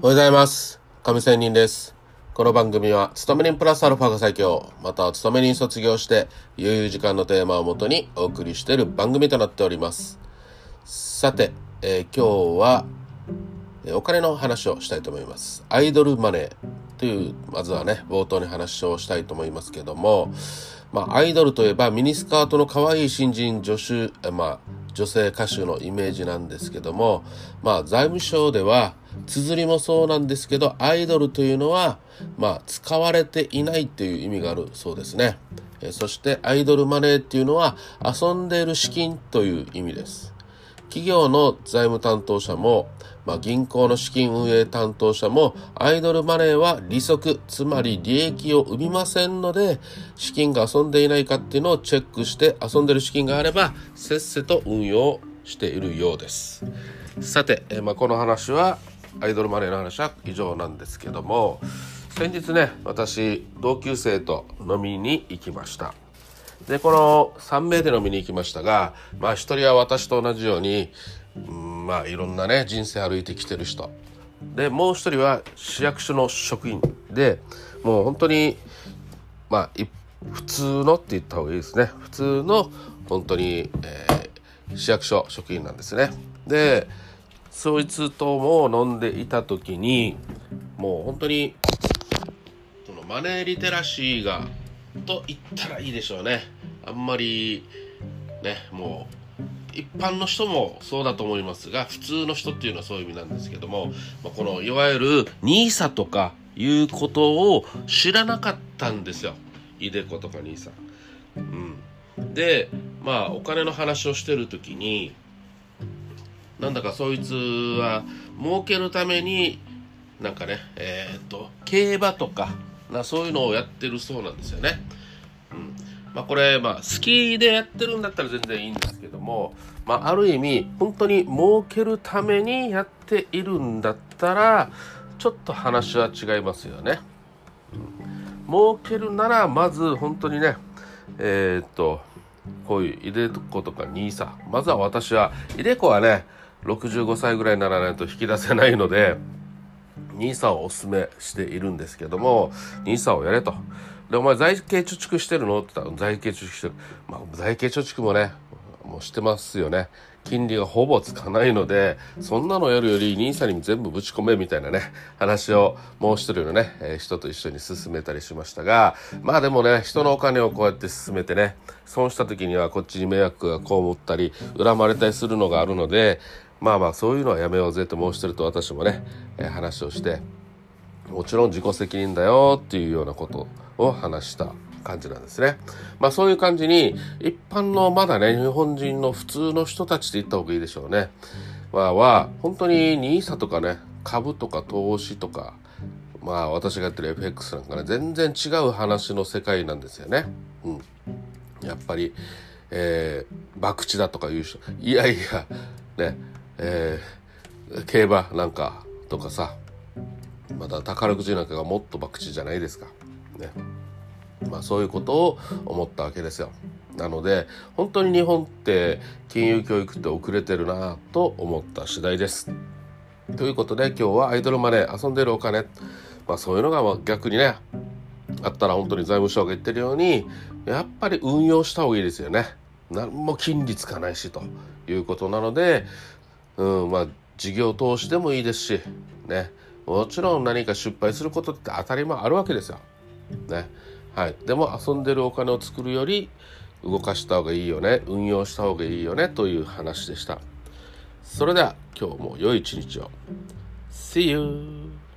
おはようございます。上仙人です。この番組は、勤め人プラスアルファが最強、または勤め人卒業して、余裕時間のテーマをもとにお送りしている番組となっております。さて、えー今日は、えお金の話をしたいと思います。アイドルマネーという、まずはね、冒頭に話をしたいと思いますけども、まあ、アイドルといえばミニスカートの可愛い新人女子、えまあ、女性歌手のイメージなんですけども、まあ、財務省では、綴りもそうなんですけど、アイドルというのは、まあ、使われていないという意味があるそうですね。えそして、アイドルマネーっていうのは、遊んでいる資金という意味です。企業の財務担当者も、まあ、銀行の資金運営担当者もアイドルマネーは利息つまり利益を生みませんので資金が遊んでいないかっていうのをチェックして遊んでる資金があればせっせと運用しているようです。さて、えまあ、この話はアイドルマネーの話は以上なんですけども先日ね私同級生と飲みに行きました。でこの3名で飲みに行きましたがまあ一人は私と同じようにうんまあいろんなね人生歩いてきてる人。でもう一人は市役所の職員でもう本当にまあ普通のって言った方がいいですね。普通の本当に、えー市役所職員なんですね。でそいつとも飲んでいた時にもう本当にそのマネーリテラシーがと言ったらいいでしょうね。あんまりねもう一般の人もそうだと思いますが普通の人っていうのはそういう意味なんですけども、まあ、このいわゆる NISA とかいうことを知らなかったんですよ。イデコとか NISA。うん、でまあお金の話をしてる時になんだかそいつは儲けるためになんかねえーっと競馬とかなそういうのをやってるそうなんですよね。うんまあ、これ、まあ、好きでやってるんだったら全然いいんですけども、まあ、ある意味本当に儲けるためにやっているんだったらちょっと話は違いますよね。うん、儲けるならまず本当にねえーっとこういうイデコとか NISA まずは私はイデコはね65歳ぐらいにならないと引き出せないので NISA をおすすめしているんですけども NISA をやれと。で、お前財形貯蓄してるの？って言ったら財形貯蓄してる。まあ財形貯蓄もね、もうしてますよね。金利がほぼつかないので、そんなのやるより NISA に全部ぶち込めみたいなね、話をもう一人のね、えー人と一緒に進めたりしましたが、まあでもね、人のお金をこうやって進めてね、損した時にはこっちに迷惑が被ったり、恨まれたりするのがあるので、まあまあそういうのはやめようぜと申してると私もね、えー話をして、もちろん自己責任だよっていうようなことを話した感じなんですね。まあそういう感じに一般のまだね日本人の普通の人たちって言った方がいいでしょうね。はは本当に NISA とかね株とか投資とかまあ私がやってる FX なんかね全然違う話の世界なんですよね。うん。やっぱり、えー、博打だとか言う人いやいやねえー、競馬なんかとかさまた宝くじなんかがもっと博打じゃないですか。ね。まあそういうことを思ったわけですよ。なので本当に日本って金融教育って遅れてるなと思った次第です。ということで今日はアイドルマネー遊んでるお金、まあ、そういうのが逆にねあったら本当に財務省が言ってるようにやっぱり運用した方がいいですよね。何も金利つかないしということなので、うん、まあ事業投資でもいいですしねもちろん何か失敗することって当たり前あるわけですよ。ね。はい。でも遊んでるお金を作るより動かした方がいいよね。運用した方がいいよね。という話でした。それでは今日も良い一日を。See you!